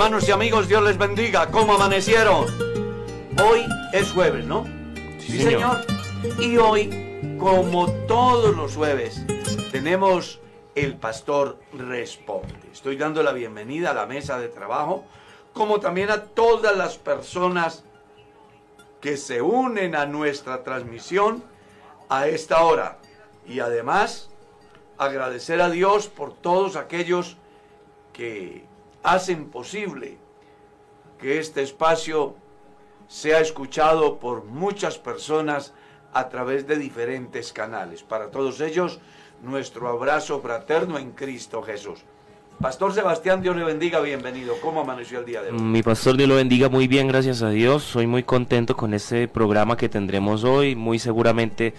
Hermanos y amigos, Dios les bendiga. ¿Cómo amanecieron? Hoy es jueves, ¿no? Sí, señor. Y hoy, como todos los jueves, tenemos el pastor responde. Estoy dando la bienvenida a la mesa de trabajo, como también a todas las personas que se unen a nuestra transmisión a esta hora. Y además, agradecer a Dios por todos aquellos que hacen posible que este espacio sea escuchado por muchas personas a través de diferentes canales. Para todos ellos, nuestro abrazo fraterno en Cristo Jesús. Pastor Sebastián, Dios le bendiga, bienvenido. ¿Cómo amaneció el día de hoy? Mi pastor, Dios lo bendiga muy bien, gracias a Dios. Soy muy contento con este programa que tendremos hoy. Muy seguramente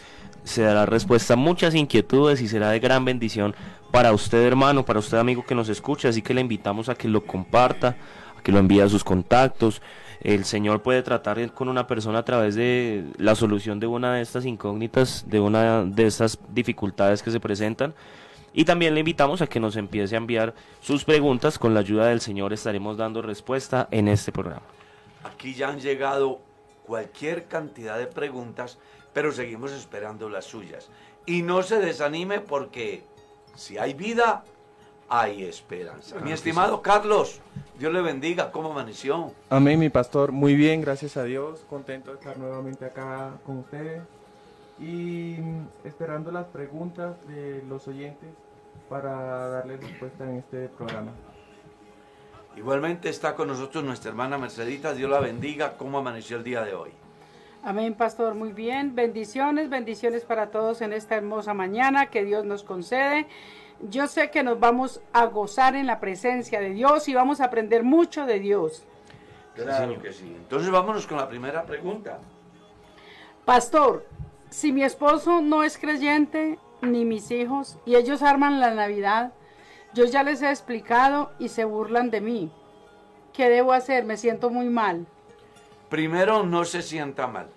se dará respuesta a muchas inquietudes y será de gran bendición para usted, hermano, para usted, amigo que nos escucha. Así que le invitamos a que lo comparta, a que lo envíe a sus contactos. El Señor puede tratar con una persona a través de la solución de una de estas incógnitas, de una de estas dificultades que se presentan. Y también le invitamos a que nos empiece a enviar sus preguntas. Con la ayuda del Señor estaremos dando respuesta en este programa. Aquí ya han llegado cualquier cantidad de preguntas, pero seguimos esperando las suyas. Y no se desanime porque si hay vida, hay esperanza. Mi estimado Carlos, Dios le bendiga. ¿Cómo amaneció? Amén, mi pastor. Muy bien, gracias a Dios. Contento de estar nuevamente acá con ustedes y esperando las preguntas de los oyentes para darles respuesta en este programa. Igualmente está con nosotros nuestra hermana Mercedita, Dios la bendiga, ¿cómo amaneció el día de hoy? Amén, pastor, muy bien. Bendiciones, bendiciones para todos en esta hermosa mañana que Dios nos concede. Yo sé que nos vamos a gozar en la presencia de Dios y vamos a aprender mucho de Dios. Claro que sí. Entonces vámonos con la primera pregunta. Pastor, si mi esposo no es creyente, ni mis hijos, y ellos arman la Navidad, yo ya les he explicado y se burlan de mí. ¿Qué debo hacer? Me siento muy mal. Primero, no se sienta mal,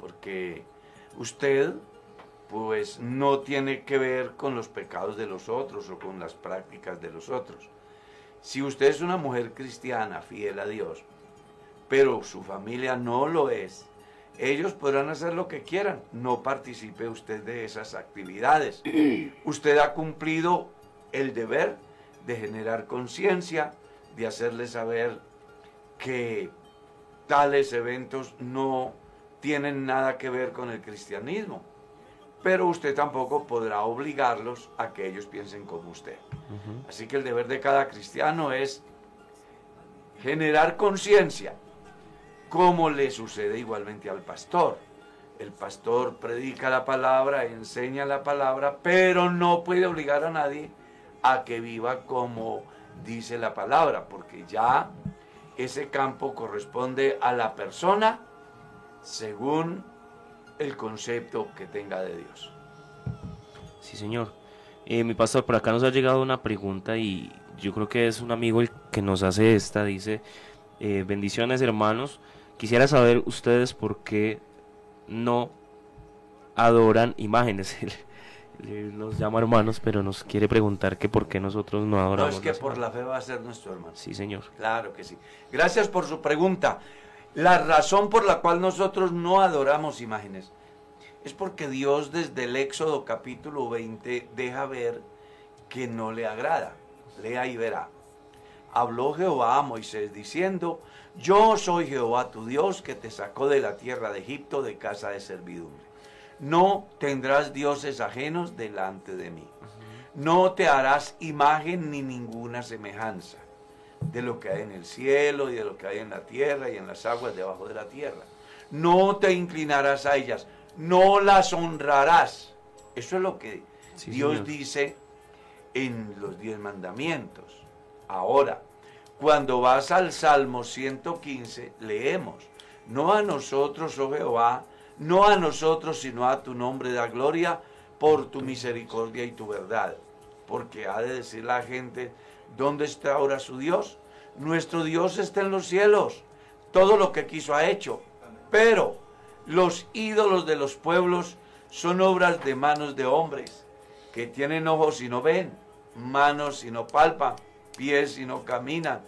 porque usted pues no tiene que ver con los pecados de los otros o con las prácticas de los otros. Si usted es una mujer cristiana, fiel a Dios, pero su familia no lo es, ellos podrán hacer lo que quieran, no participe usted de esas actividades. usted ha cumplido el deber de generar conciencia, de hacerles saber que tales eventos no tienen nada que ver con el cristianismo. Pero usted tampoco podrá obligarlos a que ellos piensen como usted. Así que el deber de cada cristiano es generar conciencia como le sucede igualmente al pastor. El pastor predica la palabra, enseña la palabra, pero no puede obligar a nadie a que viva como dice la palabra, porque ya ese campo corresponde a la persona según el concepto que tenga de Dios. Sí, señor. Eh, mi pastor, por acá nos ha llegado una pregunta y yo creo que es un amigo el que nos hace esta. Dice, eh, bendiciones hermanos. Quisiera saber ustedes por qué no adoran imágenes. nos llama hermanos, pero nos quiere preguntar que por qué nosotros no adoramos. No, es que por la fe va a ser nuestro hermano. Sí, señor. Claro que sí. Gracias por su pregunta. La razón por la cual nosotros no adoramos imágenes es porque Dios desde el Éxodo capítulo 20 deja ver que no le agrada. Lea y verá. Habló Jehová a Moisés diciendo, yo soy Jehová tu Dios que te sacó de la tierra de Egipto de casa de servidumbre. No tendrás dioses ajenos delante de mí. No te harás imagen ni ninguna semejanza de lo que hay en el cielo y de lo que hay en la tierra y en las aguas debajo de la tierra. No te inclinarás a ellas, no las honrarás. Eso es lo que Dios dice en los diez mandamientos. Ahora, cuando vas al Salmo 115, leemos, no a nosotros, oh Jehová, no a nosotros, sino a tu nombre da gloria por tu misericordia y tu verdad. Porque ha de decir la gente, ¿dónde está ahora su Dios? Nuestro Dios está en los cielos. Todo lo que quiso ha hecho. Pero los ídolos de los pueblos son obras de manos de hombres, que tienen ojos y no ven, manos y no palpan, pies y no caminan,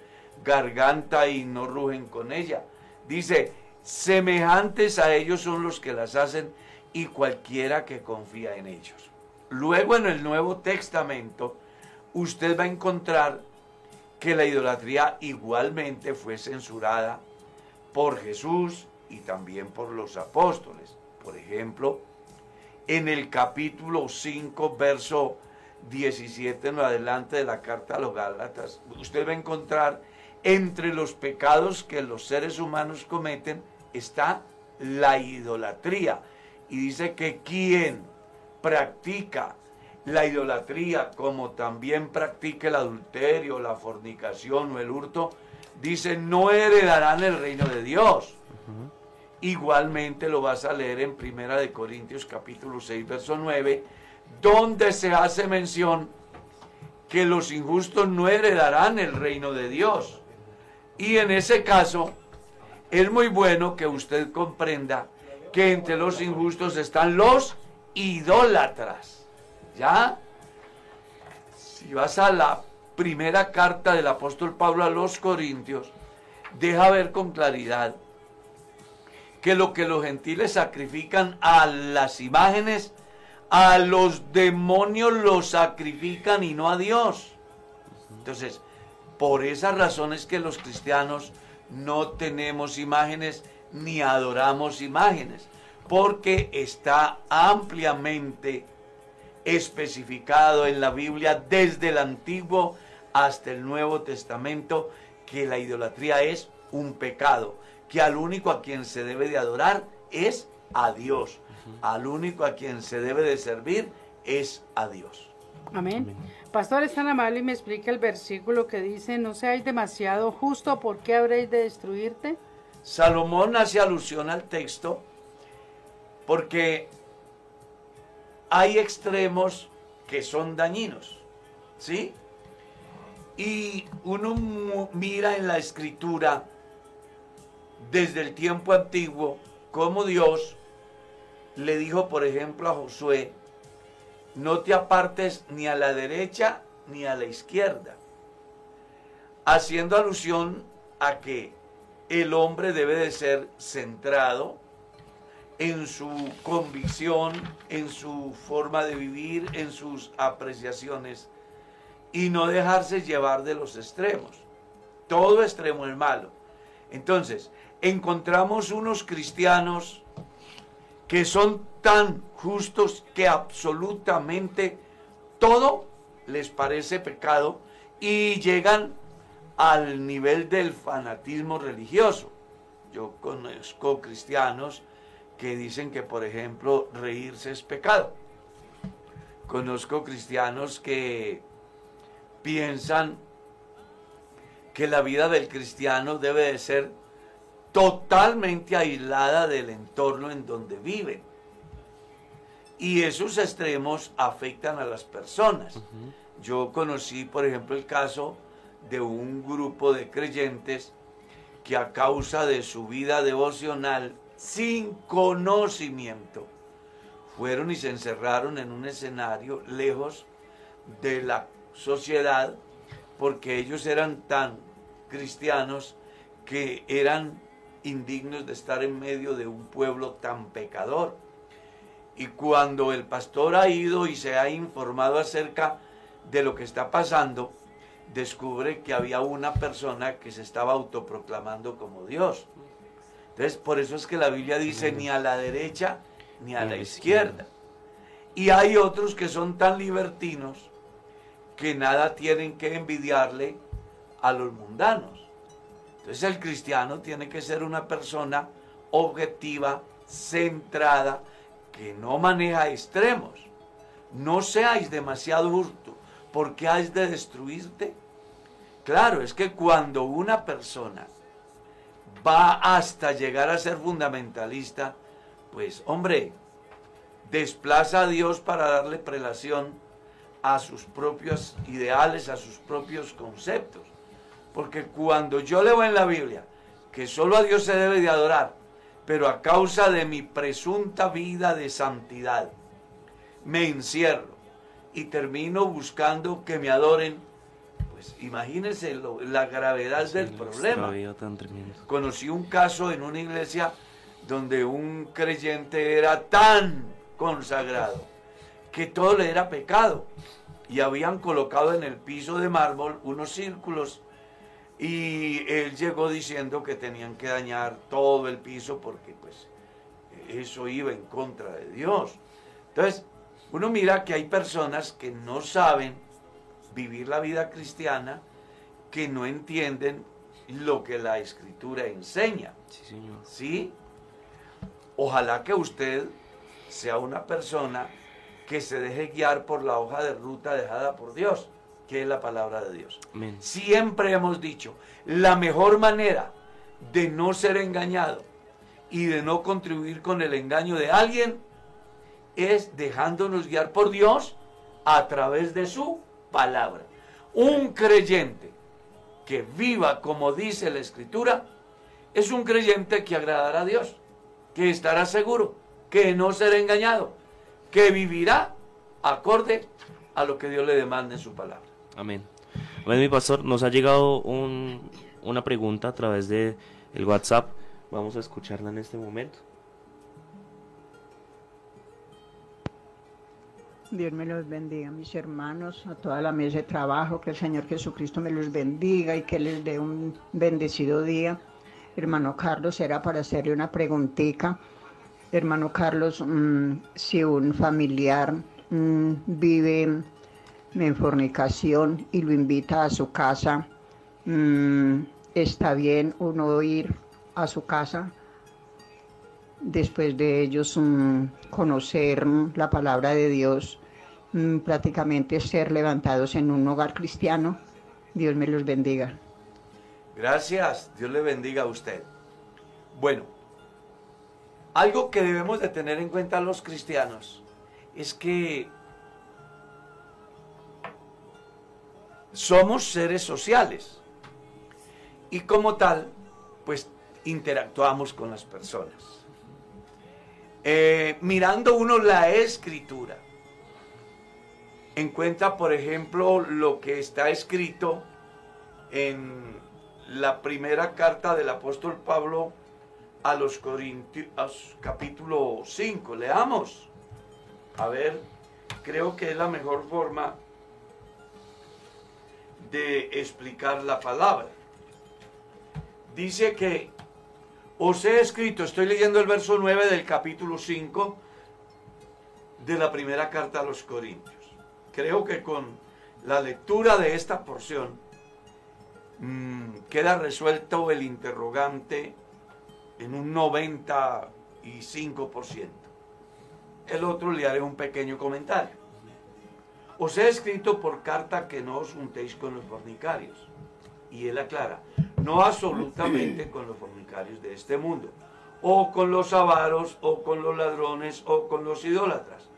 garganta y no rugen con ella. Dice, semejantes a ellos son los que las hacen y cualquiera que confía en ellos. Luego en el Nuevo Testamento, usted va a encontrar que la idolatría igualmente fue censurada por Jesús y también por los apóstoles. Por ejemplo, en el capítulo 5, verso 17 en adelante de la carta a los Gálatas, usted va a encontrar entre los pecados que los seres humanos cometen está la idolatría. Y dice que quien practica la idolatría, como también practica el adulterio, la fornicación o el hurto, dice, no heredarán el reino de Dios. Igualmente lo vas a leer en Primera de Corintios capítulo 6, verso 9, donde se hace mención que los injustos no heredarán el reino de Dios. Y en ese caso, es muy bueno que usted comprenda que entre los injustos están los idólatras. ¿Ya? Si vas a la primera carta del apóstol Pablo a los Corintios, deja ver con claridad que lo que los gentiles sacrifican a las imágenes, a los demonios los sacrifican y no a Dios. Entonces, por esas razones que los cristianos no tenemos imágenes ni adoramos imágenes, porque está ampliamente especificado en la Biblia desde el Antiguo hasta el Nuevo Testamento que la idolatría es un pecado, que al único a quien se debe de adorar es a Dios, al único a quien se debe de servir es a Dios. Amén. Pastor, es tan amable y me explica el versículo que dice, no seáis demasiado justo, ¿por qué habréis de destruirte? Salomón hace alusión al texto porque hay extremos que son dañinos, ¿sí? Y uno mira en la escritura desde el tiempo antiguo cómo Dios le dijo, por ejemplo, a Josué, no te apartes ni a la derecha ni a la izquierda, haciendo alusión a que el hombre debe de ser centrado en su convicción, en su forma de vivir, en sus apreciaciones y no dejarse llevar de los extremos. Todo extremo es malo. Entonces, encontramos unos cristianos que son tan justos que absolutamente todo les parece pecado y llegan al nivel del fanatismo religioso. Yo conozco cristianos que dicen que, por ejemplo, reírse es pecado. Conozco cristianos que piensan que la vida del cristiano debe de ser totalmente aislada del entorno en donde viven. Y esos extremos afectan a las personas. Yo conocí, por ejemplo, el caso de un grupo de creyentes que a causa de su vida devocional sin conocimiento fueron y se encerraron en un escenario lejos de la sociedad porque ellos eran tan cristianos que eran indignos de estar en medio de un pueblo tan pecador. Y cuando el pastor ha ido y se ha informado acerca de lo que está pasando, descubre que había una persona que se estaba autoproclamando como Dios. Entonces, por eso es que la Biblia dice ni a la derecha ni a la izquierda. Y hay otros que son tan libertinos que nada tienen que envidiarle a los mundanos. Entonces el cristiano tiene que ser una persona objetiva, centrada, que no maneja extremos. No seáis demasiado justo ¿por qué has de destruirte? Claro, es que cuando una persona va hasta llegar a ser fundamentalista, pues hombre, desplaza a Dios para darle prelación a sus propios ideales, a sus propios conceptos. Porque cuando yo leo en la Biblia que solo a Dios se debe de adorar, pero a causa de mi presunta vida de santidad, me encierro y termino buscando que me adoren, pues imagínense lo- la gravedad del problema. Conocí un caso en una iglesia donde un creyente era tan consagrado que todo le era pecado y habían colocado en el piso de mármol unos círculos y él llegó diciendo que tenían que dañar todo el piso porque pues eso iba en contra de Dios. Entonces, uno mira que hay personas que no saben vivir la vida cristiana, que no entienden lo que la escritura enseña. Sí, señor. ¿Sí? Ojalá que usted sea una persona que se deje guiar por la hoja de ruta dejada por Dios, que es la palabra de Dios. Amén. Siempre hemos dicho, la mejor manera de no ser engañado y de no contribuir con el engaño de alguien es dejándonos guiar por Dios a través de su palabra. Un creyente que viva como dice la escritura es un creyente que agradará a Dios, que estará seguro, que no será engañado, que vivirá acorde a lo que Dios le demanda en su palabra. Amén. Bueno, mi pastor, nos ha llegado un- una pregunta a través de el WhatsApp. Vamos a escucharla en este momento. Dios me los bendiga, mis hermanos, a toda la mesa de trabajo, que el Señor Jesucristo me los bendiga y que les dé un bendecido día. Hermano Carlos, era para hacerle una preguntita. Hermano Carlos, mm, si un familiar mm, vive en fornicación y lo invita a su casa, mm, ¿está bien uno ir a su casa después de ellos mm, conocer mm, la palabra de Dios, prácticamente ser levantados en un hogar cristiano. Dios me los bendiga. Gracias, Dios le bendiga a usted. Bueno, algo que debemos de tener en cuenta los cristianos es que somos seres sociales y como tal, pues interactuamos con las personas. Eh, mirando uno la escritura, encuentra, por ejemplo, lo que está escrito en la primera carta del apóstol Pablo a los Corintios, capítulo 5. Leamos. A ver, creo que es la mejor forma de explicar la palabra. Dice que os he escrito, estoy leyendo el verso 9 del capítulo 5 de la primera carta a los Corintios. Creo que con la lectura de esta porción mm, queda resuelto el interrogante en un 95%. El otro le haré un pequeño comentario. Os he escrito por carta que no os juntéis con los fornicarios. Y él aclara, no absolutamente con los fornicarios de este mundo, o con los avaros, o con los ladrones, o con los idólatras,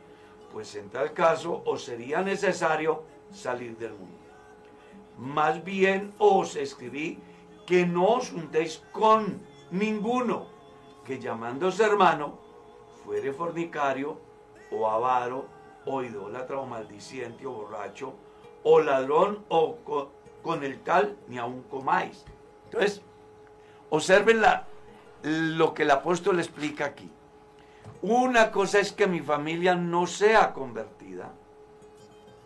pues en tal caso os sería necesario salir del mundo. Más bien os escribí que no os juntéis con ninguno que llamándose hermano fuere fornicario o avaro o idólatra o maldiciente o borracho o ladrón o co- con, el tal ni aun comáis. Entonces, observen la- lo que el apóstol explica aquí. Una cosa es que mi familia no sea convertida,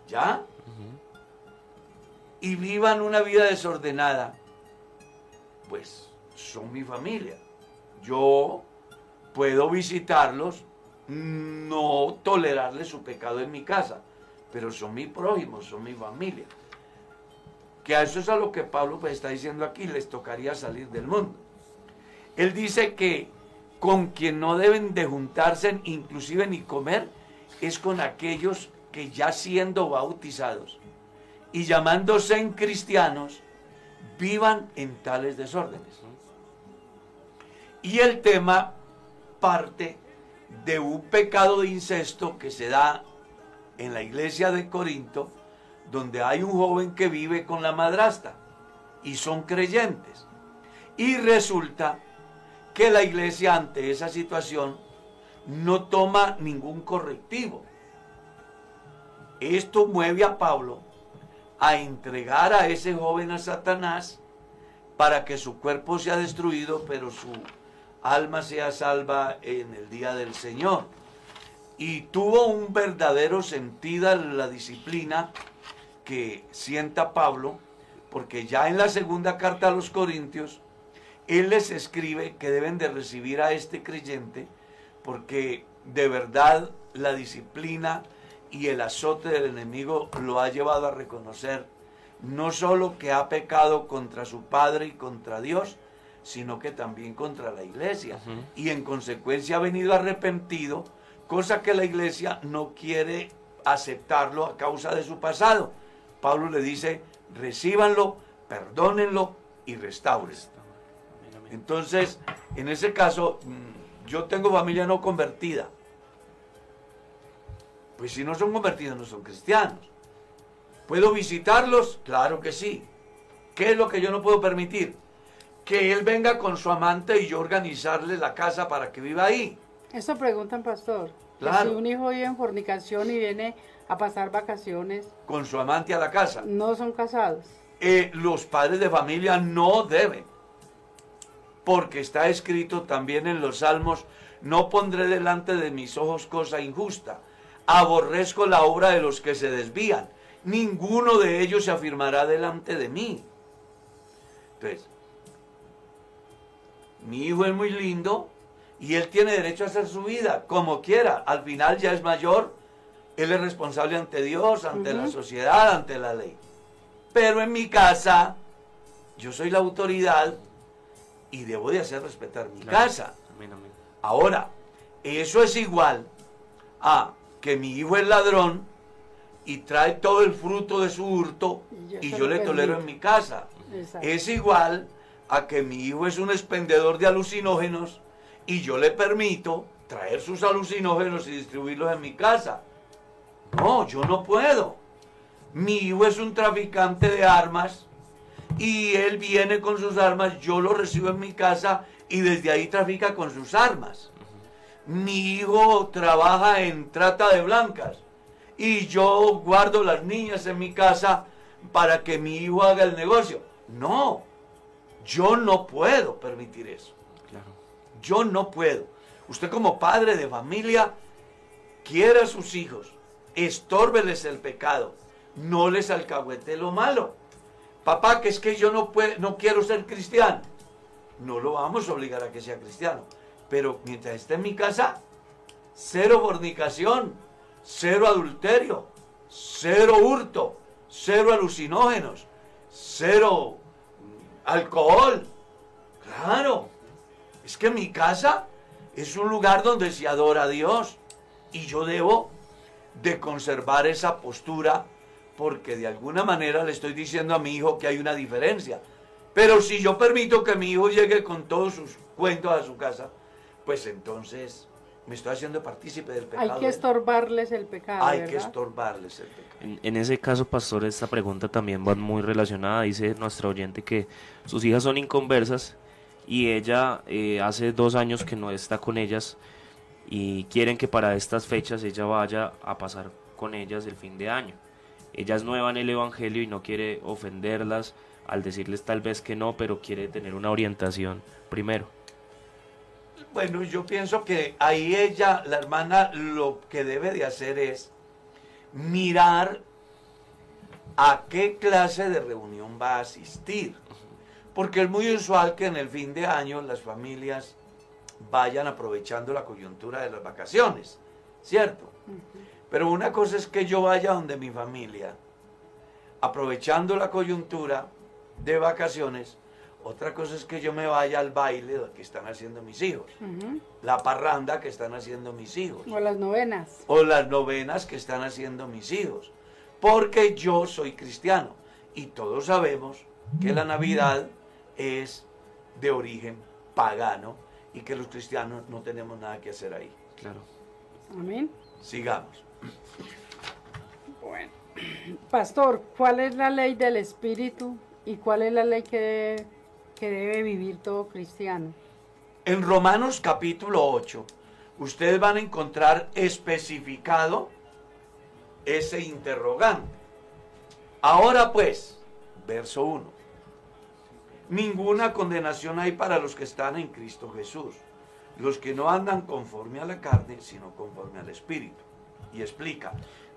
¿ya? Y vivan una vida desordenada, pues son mi familia. Yo puedo visitarlos, no tolerarles su pecado en mi casa, pero son mi prójimo, son mi familia. Que a eso es a lo que Pablo pues, está diciendo aquí, les tocaría salir del mundo. Él dice que con quien no deben de juntarse, inclusive ni comer, es con aquellos que ya siendo bautizados y llamándose en cristianos, vivan en tales desórdenes. Y el tema parte de un pecado de incesto que se da en la iglesia de Corinto, donde hay un joven que vive con la madrasta y son creyentes. Y resulta que la iglesia ante esa situación no toma ningún correctivo. Esto mueve a Pablo a entregar a ese joven a Satanás para que su cuerpo sea destruido, pero su alma sea salva en el día del Señor. Y tuvo un verdadero sentido la disciplina que sienta Pablo, porque ya en la segunda carta a los Corintios, él les escribe que deben de recibir a este creyente, porque de verdad la disciplina y el azote del enemigo lo ha llevado a reconocer no solo que ha pecado contra su Padre y contra Dios, sino que también contra la iglesia. Y en consecuencia ha venido arrepentido, cosa que la iglesia no quiere aceptarlo a causa de su pasado. Pablo le dice, recíbanlo, perdónenlo y restauren. Entonces, en ese caso, mm, yo tengo familia no convertida. Pues si no son convertidos, no son cristianos. ¿Puedo visitarlos? Claro que sí. ¿Qué es lo que yo no puedo permitir? Que él venga con su amante y yo organizarle la casa para que viva ahí. Eso preguntan, pastor. Claro. si un hijo vive en fornicación y viene a pasar vacaciones, Con su amante a la casa. no son casados. Eh, los padres de familia no deben. Porque está escrito también en los salmos, no pondré delante de mis ojos cosa injusta. Aborrezco la obra de los que se desvían. Ninguno de ellos se afirmará delante de mí. Entonces, mi hijo es muy lindo y él tiene derecho a hacer su vida como quiera. Al final ya es mayor, él es responsable ante Dios, ante la sociedad, ante la ley. Pero en mi casa, yo soy la autoridad y debo de hacer respetar mi Claro. casa. Amén, amén. Ahora, eso es igual a que mi hijo es ladrón y trae todo el fruto de su hurto Y yo y le tolero en mi casa. Exacto. Es igual a que mi hijo es un expendedor de alucinógenos y yo le permito traer sus alucinógenos y distribuirlos en mi casa. No, yo no puedo. Mi hijo es un traficante de armas y él viene con sus armas, yo lo recibo en mi casa y desde ahí trafica con sus armas. Mi hijo trabaja en trata de blancas y yo guardo las niñas en mi casa para que mi hijo haga el negocio. No, yo no puedo permitir eso. Claro. Yo no puedo. Usted como padre de familia, quiere a sus hijos, estórbeles el pecado, no les alcahuete lo malo. Papá, que es que yo no, pue- no quiero ser cristiano. No lo vamos a obligar a que sea cristiano. Pero mientras esté en mi casa, cero fornicación, cero adulterio, cero hurto, cero alucinógenos, cero alcohol. Claro, es que mi casa es un lugar donde se adora a Dios y yo debo de conservar esa postura porque de alguna manera le estoy diciendo a mi hijo que hay una diferencia. Pero si yo permito que mi hijo llegue con todos sus cuentos a su casa, pues entonces me estoy haciendo partícipe del pecado. Hay que estorbarles el pecado. Hay que ¿verdad? estorbarles el pecado. En, en ese caso, pastor, esta pregunta también va muy relacionada. Dice nuestra oyente que sus hijas son inconversas y ella eh, hace dos años que no está con ellas y quieren que para estas fechas ella vaya a pasar con ellas el fin de año. Ella es nueva en el Evangelio y no quiere ofenderlas al decirles tal vez que no, pero quiere tener una orientación primero. Bueno, yo pienso que ahí ella, la hermana, lo que debe de hacer es mirar a qué clase de reunión va a asistir. Porque es muy usual que en el fin de año las familias vayan aprovechando la coyuntura de las vacaciones, ¿cierto? Pero una cosa es que yo vaya donde mi familia, aprovechando la coyuntura de vacaciones, otra cosa es que yo me vaya al baile que están haciendo mis hijos, la parranda que están haciendo mis hijos, O las novenas. o las novenas que están haciendo mis hijos, porque yo soy cristiano y todos sabemos que la Navidad es de origen pagano y que los cristianos no tenemos nada que hacer ahí. Claro. Amén. Sigamos. Bueno. Pastor, ¿cuál es la ley del Espíritu y cuál es la ley que debe, que debe vivir todo cristiano? En Romanos capítulo 8, ustedes van a encontrar especificado ese interrogante. Ahora pues, verso 1. Ninguna condenación hay para los que están en Cristo Jesús, los que no andan conforme a la carne, sino conforme al Espíritu. Y explica,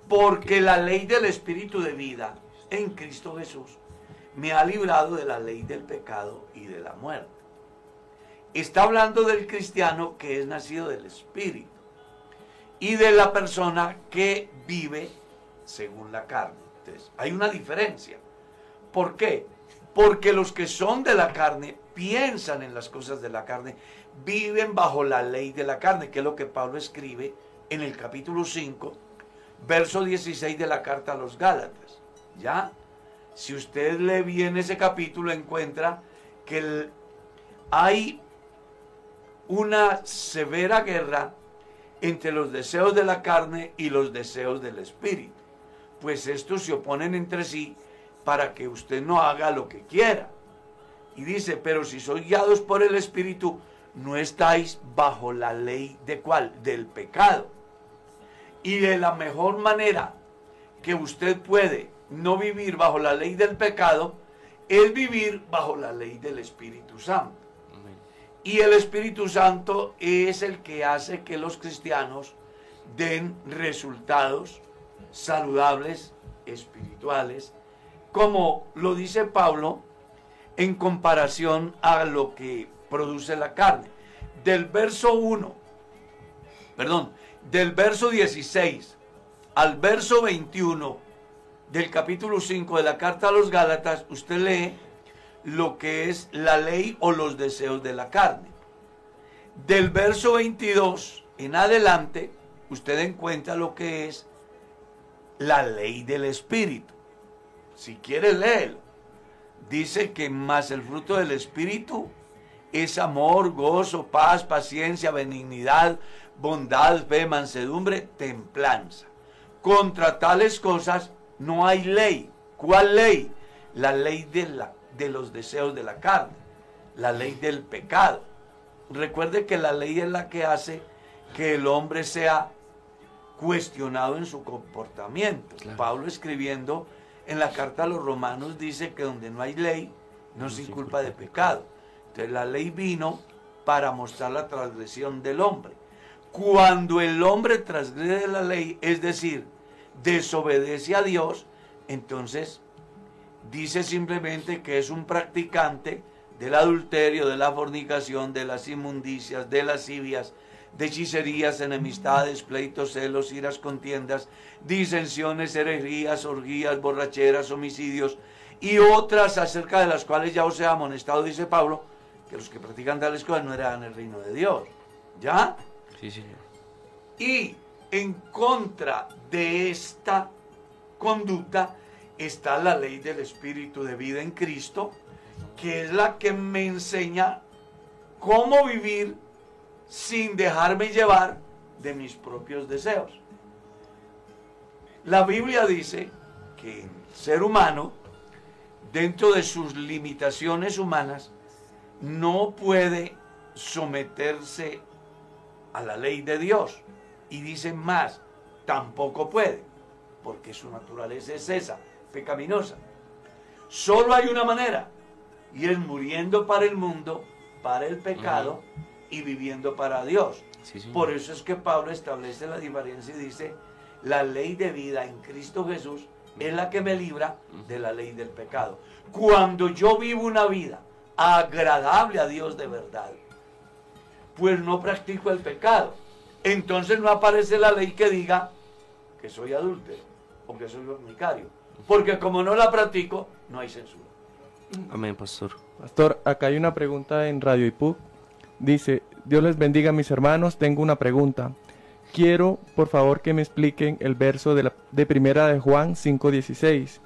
porque la ley del Espíritu de vida en Cristo Jesús me ha librado de la ley del pecado y de la muerte. Está hablando del cristiano que es nacido del Espíritu y de la persona que vive según la carne. Entonces, hay una diferencia. ¿Por qué? Porque los que son de la carne piensan en las cosas de la carne, viven bajo la ley de la carne, que es lo que Pablo escribe en el capítulo 5, verso 16 de la carta a los Gálatas. ¿Ya? Si usted lee bien ese capítulo, encuentra que hay una severa guerra entre los deseos de la carne y los deseos del espíritu. Pues estos se oponen entre sí para que usted no haga lo que quiera. Y dice, pero si sois guiados por el espíritu, no estáis bajo la ley de cuál? Del pecado. Y de la mejor manera que usted puede no vivir bajo la ley del pecado es vivir bajo la ley del Espíritu Santo. Y el Espíritu Santo es el que hace que los cristianos den resultados saludables, espirituales, como lo dice Pablo en comparación a lo que produce la carne. Del verso 1, perdón, del verso 16 al verso 21 del capítulo 5 de la carta a los Gálatas, usted lee lo que es la ley o los deseos de la carne. Del verso 22 en adelante, usted encuentra lo que es la ley del Espíritu. Si quiere leerlo, dice que más el fruto del Espíritu es amor, gozo, paz, paciencia, benignidad, bondad, fe, mansedumbre, templanza. Contra tales cosas no hay ley. ¿Cuál ley? La ley de la de los deseos de la carne, la ley del pecado. Recuerde que la ley es la que hace que el hombre sea cuestionado en su comportamiento. Pablo escribiendo en la carta a los romanos dice que donde no hay ley, no, se inculpa de pecado. Entonces la ley vino para mostrar la transgresión del hombre. Cuando el hombre transgrede la ley, es decir, desobedece a Dios, entonces dice simplemente que es un practicante del adulterio, de la fornicación, de las inmundicias, de lascivias, de hechicerías, enemistades, pleitos, celos, iras, contiendas, disensiones, herejías, orgías, borracheras, homicidios y otras acerca de las cuales ya os he amonestado, dice Pablo, que los que practican tales cosas no eran el reino de Dios. ¿Ya? Sí, señor. Y en contra de esta conducta, está la ley del Espíritu de vida en Cristo, que es la que me enseña cómo vivir sin dejarme llevar de mis propios deseos. La Biblia dice que el ser humano, dentro de sus limitaciones humanas, no puede someterse a la ley de Dios. Y dice más, tampoco puede, porque su naturaleza es esa, pecaminosa. Solo hay una manera, y es muriendo para el mundo, para el pecado, y viviendo para Dios. Por eso es que Pablo establece la diferencia y dice, la ley de vida en Cristo Jesús es la que me libra de la ley del pecado. Cuando yo vivo una vida agradable a Dios de verdad, pues no practico el pecado. Entonces no aparece la ley que diga que soy adúltero o que soy fornicario. Porque como no la practico, no hay censura. Amén, pastor. Pastor, acá hay una pregunta en Radio IPUC. Dice, Dios les bendiga mis hermanos, tengo una pregunta. Quiero, por favor, que me expliquen el verso de, la, de primera de Juan 5.16.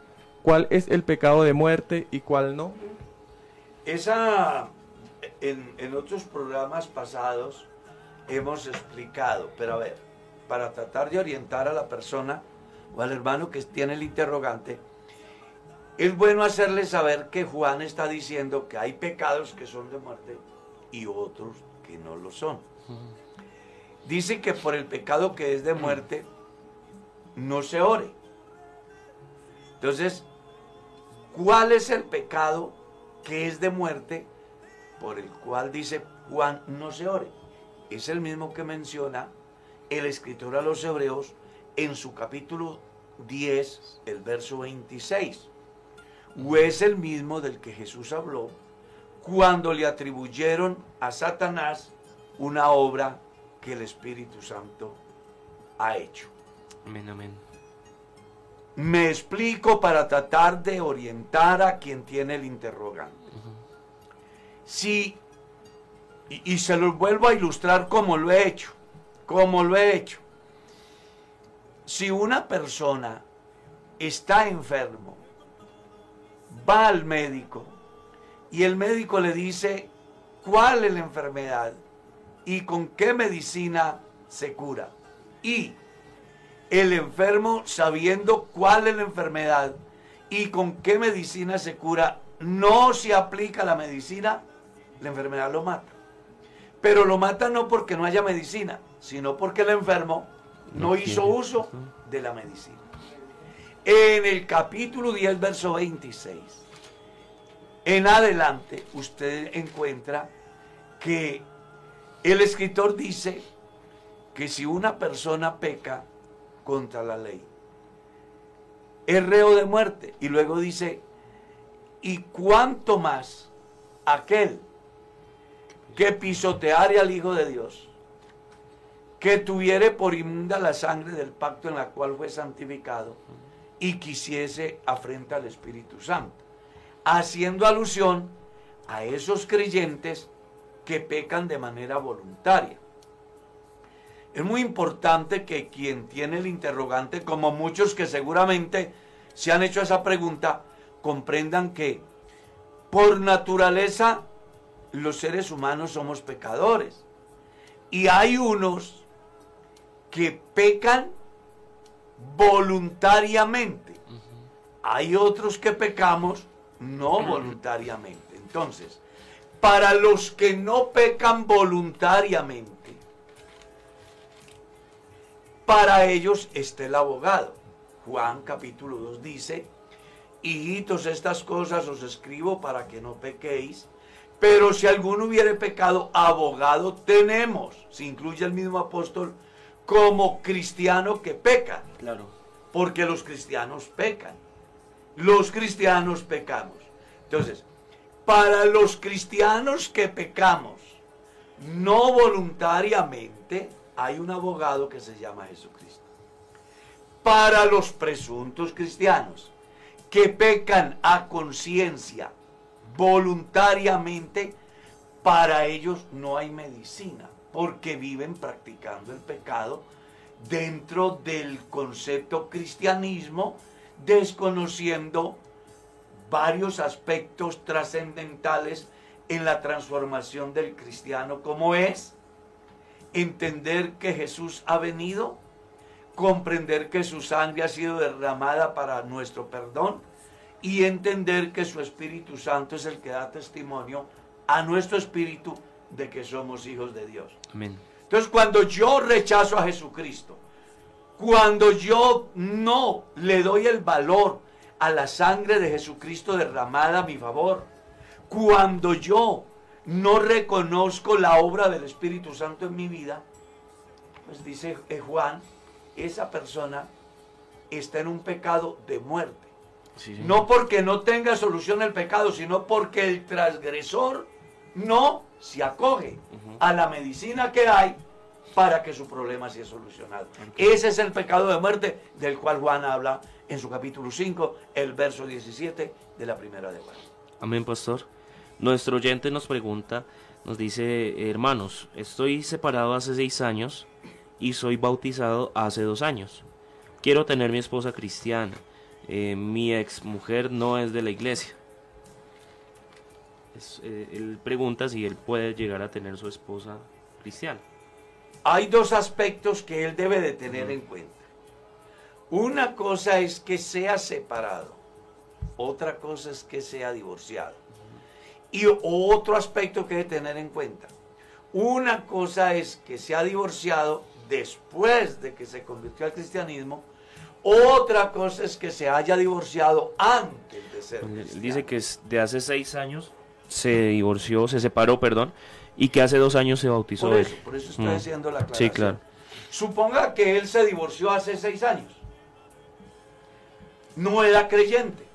¿Cuál es el pecado de muerte y cuál no? Esa, en, en otros programas pasados hemos explicado, pero a ver, para tratar de orientar a la persona, o al hermano que tiene el interrogante, es bueno hacerle saber que Juan está diciendo que hay pecados que son de muerte y otros que no lo son. Dice que por el pecado que es de muerte no se ore. Entonces, ¿Cuál es el pecado que es de muerte por el cual dice Juan no se ore? Es el mismo que menciona el escritor a los hebreos en su capítulo 10, el verso 26. O es el mismo del que Jesús habló cuando le atribuyeron a Satanás una obra que el Espíritu Santo ha hecho. Amén, amén. Me explico para tratar de orientar a quien tiene el interrogante. Si, y, y se lo vuelvo a ilustrar como lo he hecho, como lo he hecho. Si una persona está enfermo, va al médico y el médico le dice cuál es la enfermedad y con qué medicina se cura. Y el enfermo, sabiendo cuál es la enfermedad y con qué medicina se cura, no se aplica la medicina, la enfermedad lo mata. Pero lo mata no porque no haya medicina, sino porque el enfermo no, hizo uso de la medicina. En el capítulo 10, verso 26, en adelante usted encuentra que el escritor dice que si una persona peca contra la ley, es reo de muerte. Y luego dice, y cuánto más aquel que pisoteare al Hijo de Dios, que tuviere por inmunda la sangre del pacto en la cual fue santificado y quisiese afrenta al Espíritu Santo, haciendo alusión a esos creyentes que pecan de manera voluntaria. Es muy importante que quien tiene el interrogante, como muchos que seguramente se han hecho esa pregunta, comprendan que por naturaleza los seres humanos somos pecadores. Y hay unos que pecan voluntariamente. Hay otros que pecamos no voluntariamente. Entonces, para los que no pecan voluntariamente, para ellos está el abogado. Juan capítulo 2 dice, hijitos, estas cosas os escribo para que no pequéis, pero si alguno hubiere pecado, abogado tenemos, se incluye el mismo apóstol, como cristiano que peca, Claro. porque los cristianos pecan. Los cristianos pecamos. Entonces, para los cristianos que pecamos, no voluntariamente, hay un abogado que se llama Jesucristo. Para los presuntos cristianos que pecan a conciencia, voluntariamente, para ellos no hay medicina, porque viven practicando el pecado dentro del concepto cristianismo, desconociendo varios aspectos trascendentales en la transformación del cristiano, como es entender que Jesús ha venido, comprender que su sangre ha sido derramada para nuestro perdón y entender que su Espíritu Santo es el que da testimonio a nuestro espíritu de que somos hijos de Dios. Amén. Entonces, cuando yo rechazo a Jesucristo, cuando yo no le doy el valor a la sangre de Jesucristo derramada a mi favor, cuando yo no reconozco la obra del Espíritu Santo en mi vida, pues dice eh, Juan, esa persona está en un pecado de muerte. Sí. No porque no tenga solución el pecado, sino porque el transgresor no se acoge a la medicina que hay para que su problema sea solucionado. Ese es el pecado de muerte del cual Juan habla en su capítulo 5, el verso 17 de la primera de Juan. Amén, pastor. Nuestro oyente nos pregunta, nos dice, hermanos, estoy separado hace seis años y soy bautizado hace dos años. Quiero tener mi esposa cristiana. Eh, mi ex mujer no es de la iglesia. Es, eh, él pregunta si él puede llegar a tener su esposa cristiana. Hay dos aspectos que él debe de tener en cuenta. Una cosa es que sea separado, otra cosa es que sea divorciado. Y otro aspecto que debe tener en cuenta. Una cosa es que sea divorciado después de que se convirtió al cristianismo. Otra cosa es que se haya divorciado antes de ser cristiano. dice que es de hace seis años se divorció, se separó, perdón, y que hace dos años se bautizó Por él. eso, por eso estoy Mm. haciendo la aclaración. Sí, claro. Suponga que él se divorció hace seis años. No era creyente.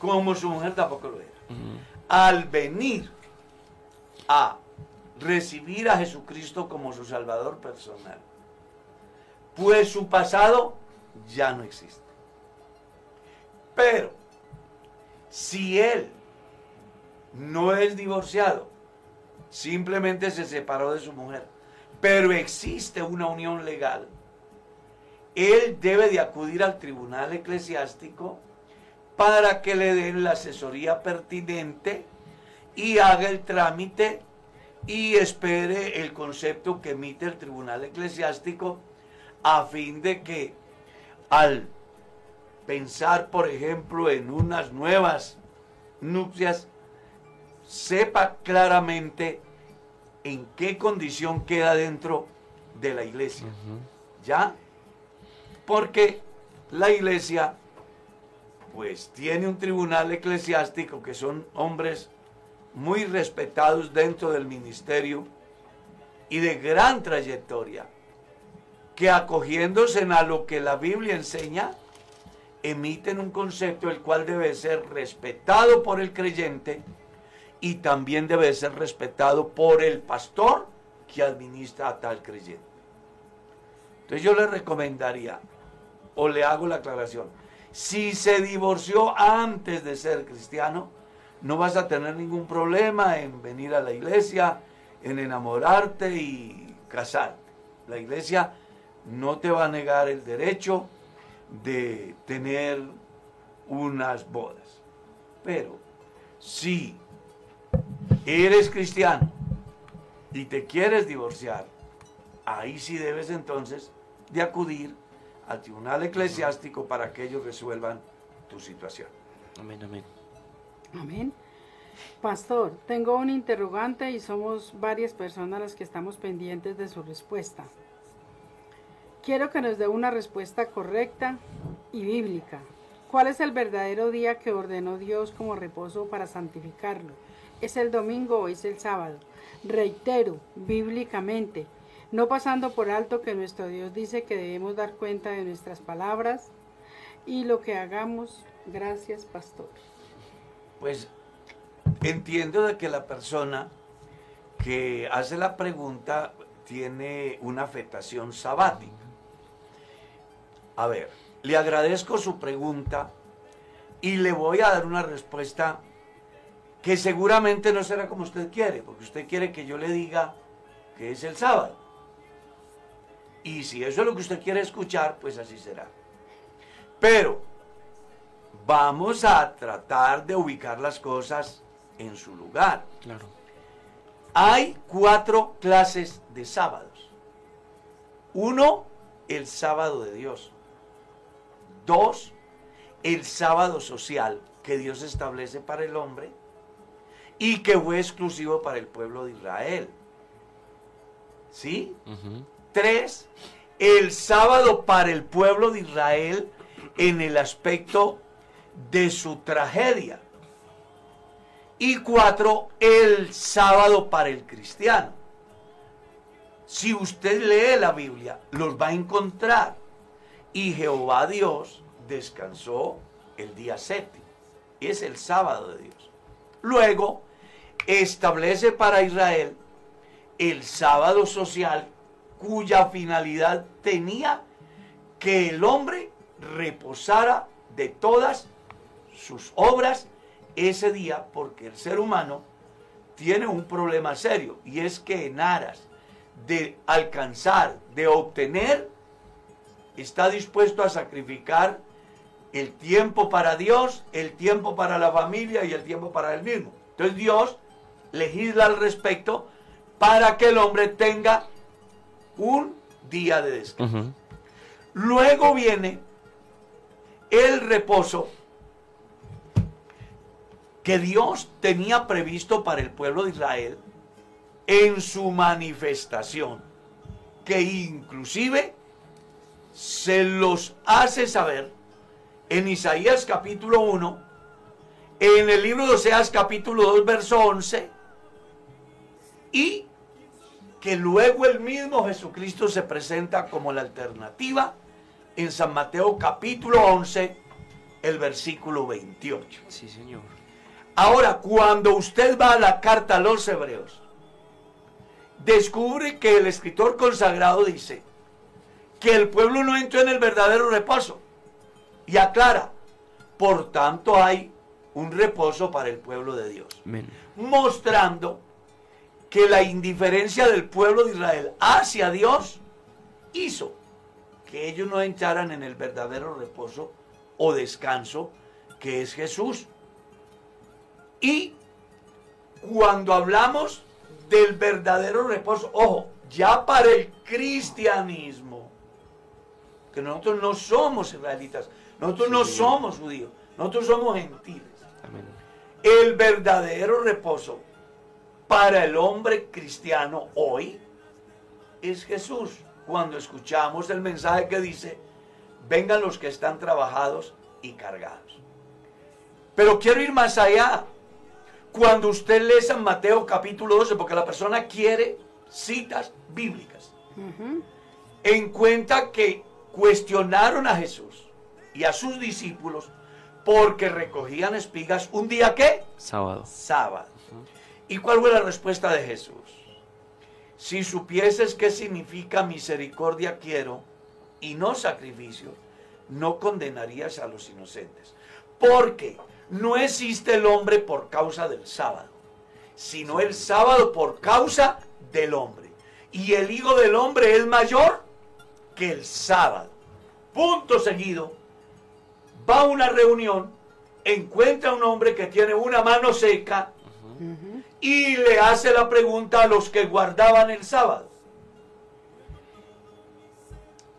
Como su mujer tampoco lo era. Mm. Al venir a recibir a Jesucristo como su Salvador personal, pues su pasado ya no existe. Pero, si él no es divorciado, simplemente se separó de su mujer, pero existe una unión legal, él debe de acudir al tribunal eclesiástico para que le den la asesoría pertinente y haga el trámite y espere el concepto que emite el tribunal eclesiástico a fin de que al pensar, por ejemplo, en unas nuevas nupcias, sepa claramente en qué condición queda dentro de la iglesia. ¿Ya? Porque la iglesia, pues, tiene un tribunal eclesiástico que son hombres muy respetados dentro del ministerio y de gran trayectoria, que acogiéndose a lo que la Biblia enseña, emiten un concepto el cual debe ser respetado por el creyente y también debe ser respetado por el pastor que administra a tal creyente. Entonces yo le recomendaría, o le hago la aclaración, si se divorció antes de ser cristiano, no vas a tener ningún problema en venir a la iglesia, en enamorarte y casarte. La iglesia no te va a negar el derecho de tener unas bodas. Pero si eres cristiano y te quieres divorciar, ahí sí debes entonces de acudir al tribunal eclesiástico para que ellos resuelvan tu situación. Amén, amén. Amén. Pastor, tengo un interrogante y somos varias personas las que estamos pendientes de su respuesta. Quiero que nos dé una respuesta correcta y bíblica. ¿Cuál es el verdadero día que ordenó Dios como reposo para santificarlo? ¿Es el domingo o es el sábado? Reitero, bíblicamente, no pasando por alto que nuestro Dios dice que debemos dar cuenta de nuestras palabras y lo que hagamos. Gracias, pastor. Pues entiendo de que la persona que hace la pregunta tiene una afectación sabática. A ver, le agradezco su pregunta y le voy a dar una respuesta que seguramente no será como usted quiere, porque usted quiere que yo le diga que es el sábado. Y si eso es lo que usted quiere escuchar, pues así será. Pero vamos a tratar de ubicar las cosas en su lugar. Claro. Hay cuatro clases de sábados. Uno, el sábado de Dios. Dos, el sábado social que Dios establece para el hombre y que fue exclusivo para el pueblo de Israel. ¿Sí? Tres, el sábado para el pueblo de Israel en el aspecto de su tragedia. Y cuatro, el sábado para el cristiano. Si usted lee la Biblia, los va a encontrar. Y Jehová Dios descansó el día séptimo. Es el sábado de Dios. Luego, establece para Israel el sábado social cuya finalidad tenía que el hombre reposara de todas sus obras ese día porque el ser humano tiene un problema serio y es que en aras de alcanzar, de obtener, está dispuesto a sacrificar el tiempo para Dios, el tiempo para la familia y el tiempo para él mismo. Entonces Dios legisla al respecto para que el hombre tenga un día de descanso. Luego viene el reposo que Dios tenía previsto para el pueblo de Israel en su manifestación, que inclusive se los hace saber en Isaías capítulo 1, en el libro de Oseas capítulo 2, verso 11, y que luego el mismo Jesucristo se presenta como la alternativa en San Mateo capítulo 11, el versículo 28. Sí, Señor. Ahora, cuando usted va a la carta a los hebreos, descubre que el escritor consagrado dice que el pueblo no entró en el verdadero reposo. Y aclara, por tanto hay un reposo para el pueblo de Dios. Amén. Mostrando que la indiferencia del pueblo de Israel hacia Dios hizo que ellos no entraran en el verdadero reposo o descanso que es Jesús. Y cuando hablamos del verdadero reposo, ojo, ya para el cristianismo, que nosotros no somos israelitas, nosotros no somos judíos, nosotros somos gentiles. Amén. El verdadero reposo para el hombre cristiano hoy es Jesús. Cuando escuchamos el mensaje que dice, vengan los que están trabajados y cargados. Pero quiero ir más allá. Cuando usted lee San Mateo capítulo 12, porque la persona quiere citas bíblicas, encuentra que cuestionaron a Jesús y a sus discípulos porque recogían espigas un día que Sábado. sábado. ¿Y cuál fue la respuesta de Jesús? Si supieses qué significa misericordia quiero y no sacrificio, no condenarías a los inocentes. Porque no existe el hombre por causa del sábado, sino el sábado por causa del hombre. Y el Hijo del Hombre es mayor que el sábado. Punto seguido, va a una reunión, encuentra a un hombre que tiene una mano seca y le hace la pregunta a los que guardaban el sábado.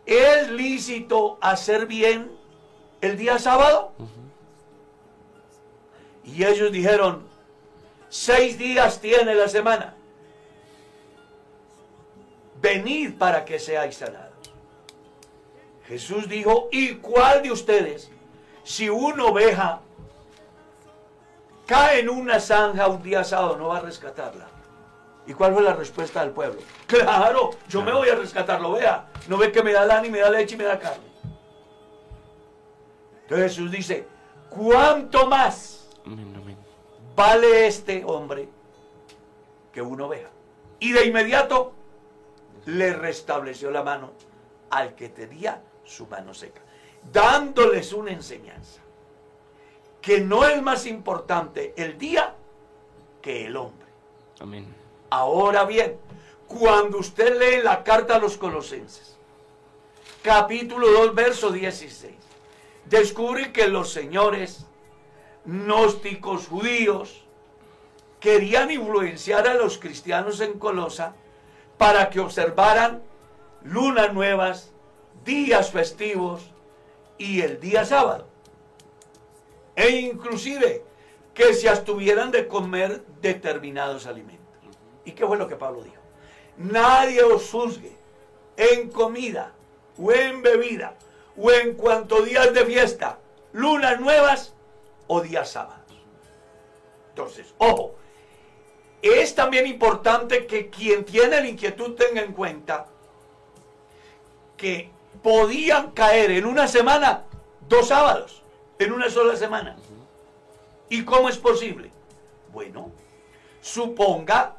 ¿Es lícito hacer bien el día sábado? Y ellos dijeron, seis días tiene la semana. Venid para que seáis sanados. Jesús dijo, ¿y cuál de ustedes, si una oveja cae en una zanja un día sábado, no va a rescatarla? ¿Y cuál fue la respuesta del pueblo? Claro, yo me voy a rescatarlo, vea. No ve que me da lana y me da leche y me da carne. Entonces Jesús dice, ¿cuánto más vale este hombre que una oveja? Y de inmediato le restableció la mano al que tenía su mano seca, dándoles una enseñanza, que no es más importante el día que el hombre. Amén. Ahora bien, cuando usted lee la carta a los colosenses, capítulo 2, verso 16, descubre que los señores gnósticos judíos querían influenciar a los cristianos en Colosa para que observaran lunas nuevas, días festivos y el día sábado. E inclusive que se abstuvieran de comer determinados alimentos. ¿Y qué fue lo que Pablo dijo? Nadie os juzgue en comida o en bebida o en cuanto días de fiesta, lunas nuevas o días sábados. Entonces, ojo, es también importante que quien tiene la inquietud tenga en cuenta que podían caer en una semana dos sábados, en una sola semana. ¿Y cómo es posible? Bueno, suponga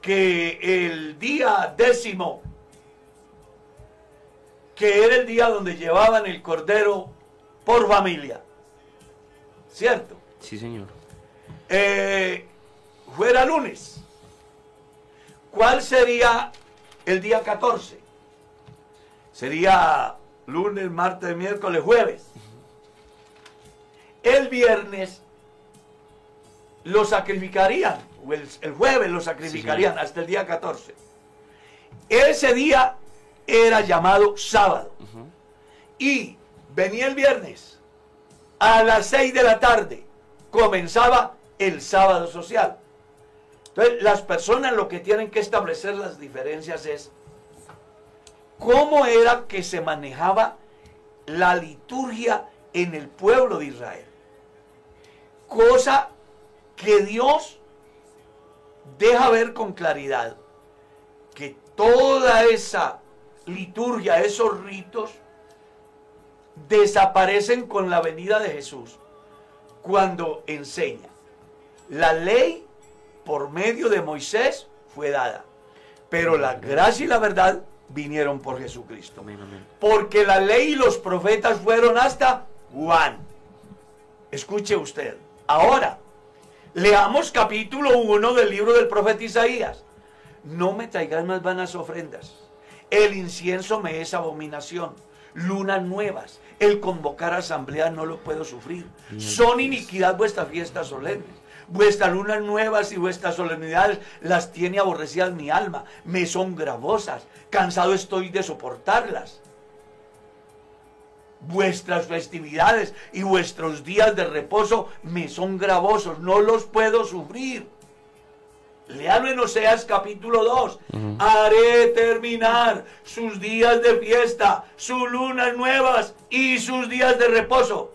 que el día décimo, que era el día donde llevaban el cordero por familia, ¿cierto? Sí, Señor. Eh, fuera lunes. ¿Cuál sería el día 14? Sería lunes, martes, miércoles, jueves. El viernes lo sacrificarían, o el, el jueves lo sacrificarían hasta el día 14. Ese día era llamado sábado. Y venía el viernes a las 6 de la tarde. Comenzaba el sábado social. Entonces, las personas lo que tienen que establecer las diferencias es cómo era que se manejaba la liturgia en el pueblo de Israel. Cosa que Dios deja ver con claridad que toda esa liturgia, esos ritos, desaparecen con la venida de Jesús cuando enseña. La ley por medio de Moisés fue dada, pero la gracia y la verdad vinieron por Jesucristo. Porque la ley y los profetas fueron hasta Juan. Escuche usted. Ahora, leamos capítulo 1 del libro del profeta Isaías. No me traigas más vanas ofrendas. El incienso me es abominación. Lunas nuevas. El convocar asamblea no lo puedo sufrir. Son iniquidad vuestras fiestas solemnes. Vuestras lunas nuevas y vuestras solemnidades las tiene aborrecidas mi alma. Me son gravosas. Cansado estoy de soportarlas. Vuestras festividades y vuestros días de reposo me son gravosos. No los puedo sufrir. Léalo en Oseas capítulo 2. Haré terminar sus días de fiesta, sus lunas nuevas y sus días de reposo.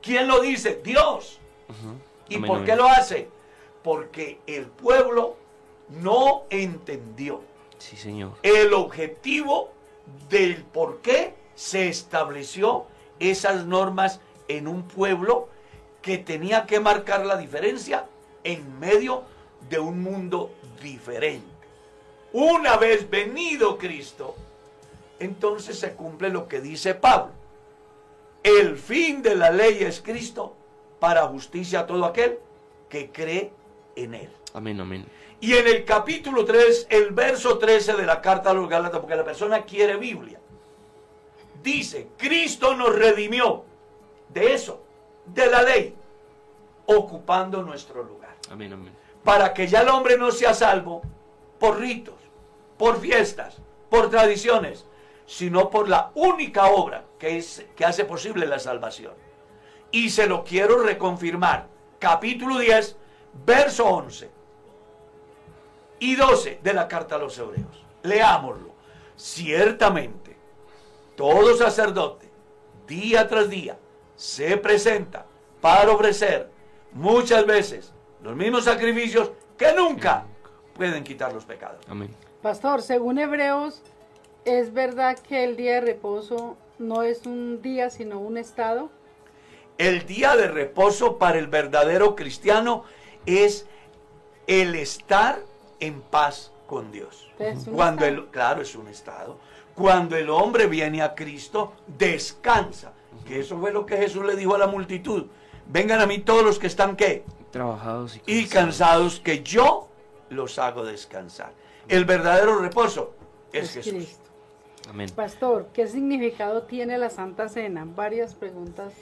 ¿Quién lo dice? Dios. ¿Y por qué lo hace? Porque el pueblo no entendió. Sí, Señor. El objetivo del por qué se estableció esas normas en un pueblo que tenía que marcar la diferencia en medio de un mundo diferente. Una vez venido Cristo, entonces se cumple lo que dice Pablo. El fin de la ley es Cristo para justicia a todo aquel que cree en él. Amén, amén. Y en el capítulo 3, el verso 13 de la carta a los Gálatas, porque la persona quiere Biblia, dice, Cristo nos redimió de eso, de la ley, ocupando nuestro lugar. Amén, amén para que ya el hombre no sea salvo por ritos, por fiestas, por tradiciones, sino por la única obra que, es, que hace posible la salvación. Y se lo quiero reconfirmar. Capítulo 10, verso 11 y 12 de la carta a los hebreos. Leámoslo. Ciertamente, todo sacerdote, día tras día, se presenta para ofrecer muchas veces los mismos sacrificios que nunca pueden quitar los pecados. Amén. Pastor, según Hebreos, ¿es verdad que el día de reposo no es un día, sino un estado? El día de reposo para el verdadero cristiano es el estar en paz con Dios. Cuando el, claro, es un estado. Cuando el hombre viene a Cristo, descansa. Que eso fue lo que Jesús le dijo a la multitud. Vengan a mí todos los que están, ¿qué? trabajados y cansados. que yo los hago descansar. El verdadero reposo es, Jesús. Amén. Pastor, ¿qué significado tiene la Santa Cena? Varias preguntas.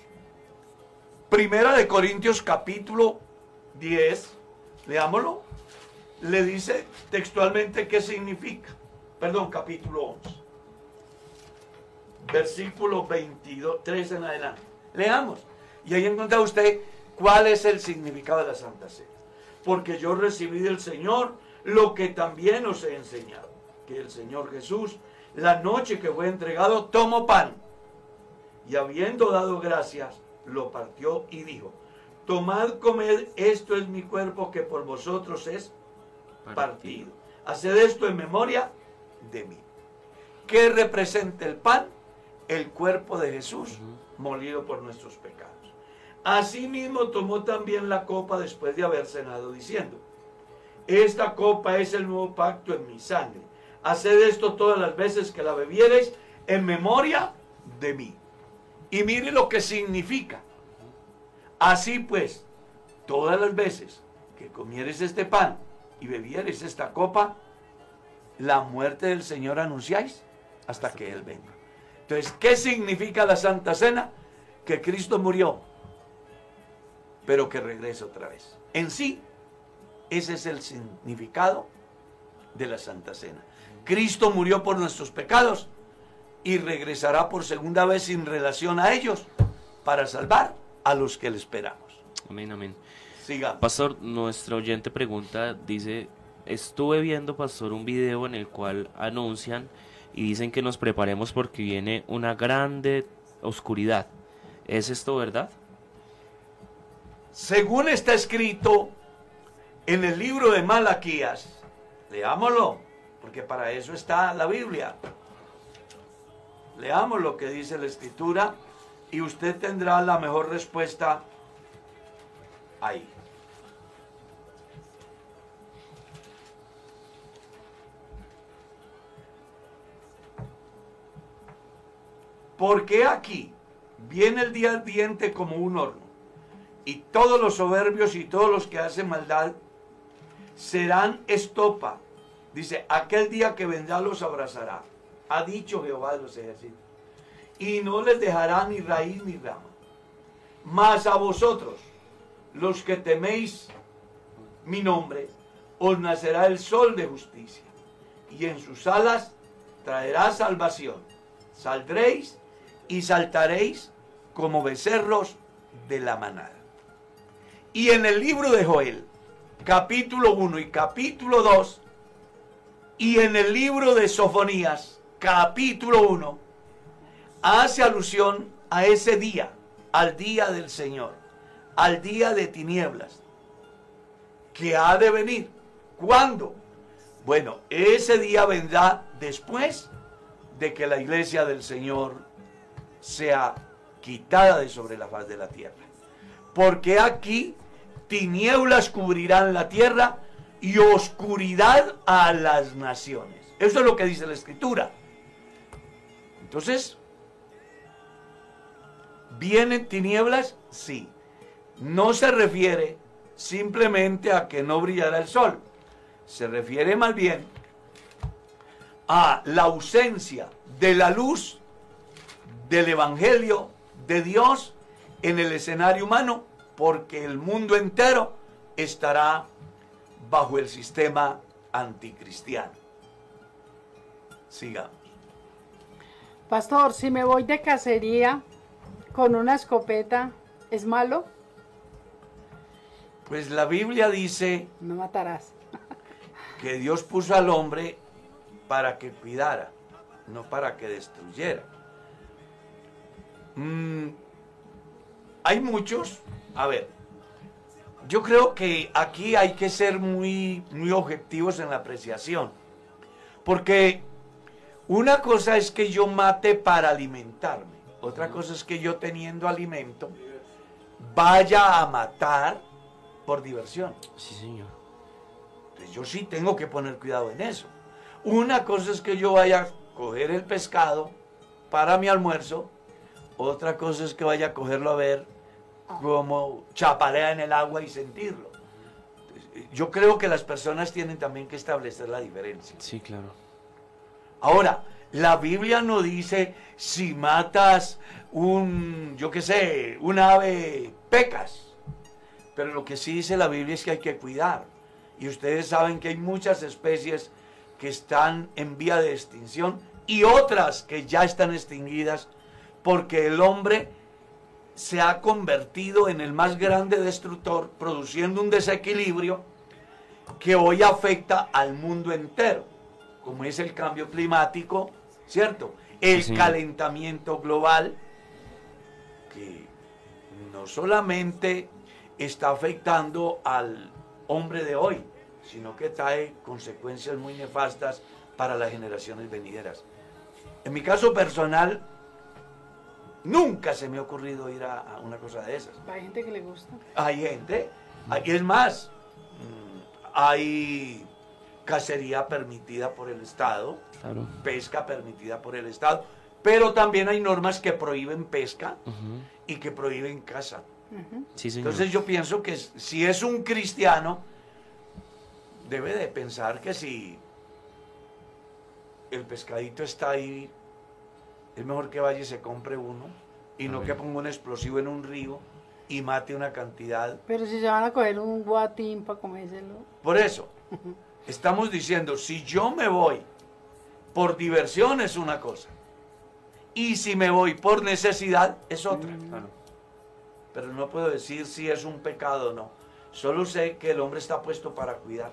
Primera de Corintios capítulo 10, leámoslo. Le dice textualmente qué significa. Perdón, capítulo 11. Versículo 22, 3 en adelante. Leamos. Y ahí encuentra usted ¿Cuál es el significado de la Santa Cena? Porque yo recibí del Señor lo que también os he enseñado, que el Señor Jesús, la noche que fue entregado, tomó pan y habiendo dado gracias, lo partió y dijo, tomad, comed, esto es mi cuerpo que por vosotros es partido. Haced esto en memoria de mí. ¿Qué representa el pan? El cuerpo de Jesús molido por nuestros pecados. Asimismo tomó también la copa después de haber cenado, diciendo, esta copa es el nuevo pacto en mi sangre. Haced esto todas las veces que la bebiereis en memoria de mí. Y mire lo que significa. Así pues, todas las veces que comieres este pan y bebieres esta copa, la muerte del Señor anunciáis hasta que Él venga. Entonces, ¿qué significa la Santa Cena? Que Cristo murió pero que regrese otra vez. En sí, ese es el significado de la Santa Cena. Cristo murió por nuestros pecados y regresará por segunda vez sin relación a ellos para salvar a los que le esperamos. Amén, amén. Siga. Pastor, nuestro oyente pregunta, dice, estuve viendo, pastor, un video en el cual anuncian y dicen que nos preparemos porque viene una grande oscuridad. ¿Es esto verdad? Según está escrito en el libro de Malaquías, leámoslo, porque para eso está la Biblia. Leamos lo que dice la escritura y usted tendrá la mejor respuesta ahí. Porque aquí viene el día ardiente como un horno, y todos los soberbios y todos los que hacen maldad serán estopa. Dice, aquel día que vendrá los abrazará. Ha dicho Jehová de los ejércitos. Y no les dejará ni raíz ni rama. Mas a vosotros, los que teméis mi nombre, os nacerá el sol de justicia. Y en sus alas traerá salvación. Saldréis y saltaréis como becerros de la manada. Y en el libro de Joel, capítulo 1 y capítulo 2, y en el libro de Sofonías, capítulo 1, hace alusión a ese día, al día del Señor, al día de tinieblas, que ha de venir. ¿Cuándo? Bueno, ese día vendrá después de que la iglesia del Señor sea quitada de sobre la faz de la tierra. Porque aquí tinieblas cubrirán la tierra y oscuridad a las naciones. Eso es lo que dice la escritura. Entonces, ¿vienen tinieblas? Sí. No se refiere simplemente a que no brillará el sol. Se refiere más bien a la ausencia de la luz del Evangelio de Dios en el escenario humano, porque el mundo entero estará bajo el sistema anticristiano. Sigamos. Pastor, si me voy de cacería con una escopeta, ¿es malo? Pues la Biblia dice No matarás. que Dios puso al hombre para que cuidara, no para que destruyera. Mm, hay muchos, a ver, yo creo que aquí hay que ser muy, muy objetivos en la apreciación, porque una cosa es que yo mate para alimentarme, otra cosa es que yo teniendo alimento vaya a matar por diversión. Sí, señor. Entonces yo sí tengo que poner cuidado en eso. Una cosa es que yo vaya a coger el pescado para mi almuerzo, otra cosa es que vaya a cogerlo a ver como chapalea en el agua y sentirlo. Yo creo que las personas tienen también que establecer la diferencia. Sí, claro. Ahora, la Biblia no dice si matas un, yo qué sé, un ave, pecas. Pero lo que sí dice la Biblia es que hay que cuidar. Y ustedes saben que hay muchas especies que están en vía de extinción y otras que ya están extinguidas porque el hombre se ha convertido en el más grande destructor, produciendo un desequilibrio que hoy afecta al mundo entero, como es el cambio climático, ¿cierto? El Sí, calentamiento global, que no solamente está afectando al hombre de hoy, sino que trae consecuencias muy nefastas para las generaciones venideras. En mi caso personal, nunca se me ha ocurrido ir a, a una cosa de esas. Hay gente que le gusta. Hay gente, hay- es más, mm, hay cacería permitida por el Estado, Claro. pesca permitida por el Estado, pero también hay normas que prohíben pesca y que prohíben caza. Ujú. Sí, señor. Entonces yo pienso que si es un cristiano, debe de pensar que si el pescadito está ahí, es mejor que vaya y se compre uno y no ver. que ponga un explosivo en un río y mate una cantidad. Pero si se van a coger un guatín para comérselo. Por eso, estamos diciendo, si yo me voy por diversión es una cosa, y si me voy por necesidad es otra. Claro. Pero no puedo decir si es un pecado o no. Solo sé que el hombre está puesto para cuidar.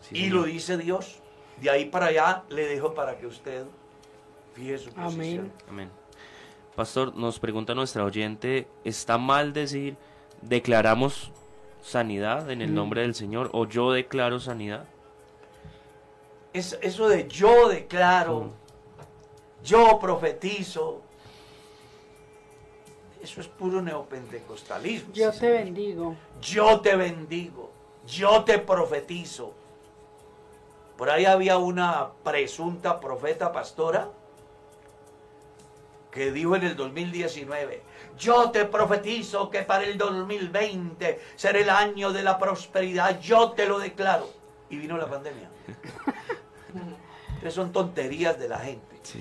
Sí, y señor. lo dice Dios. De ahí para allá le dejo para que usted Su Amén. posición. Amén. Pastor, nos pregunta nuestra oyente, ¿está mal decir declaramos sanidad en el nombre del Señor o yo declaro sanidad? Es- eso de yo declaro, yo profetizo, eso es puro neopentecostalismo. Yo sí, te señor. bendigo. Yo te bendigo, yo te profetizo. Por ahí había una presunta profeta pastora que dijo en el 2019, yo te profetizo que para el 2020 será el año de la prosperidad, yo te lo declaro. Y vino la pandemia. Entonces son tonterías de la gente. Sí.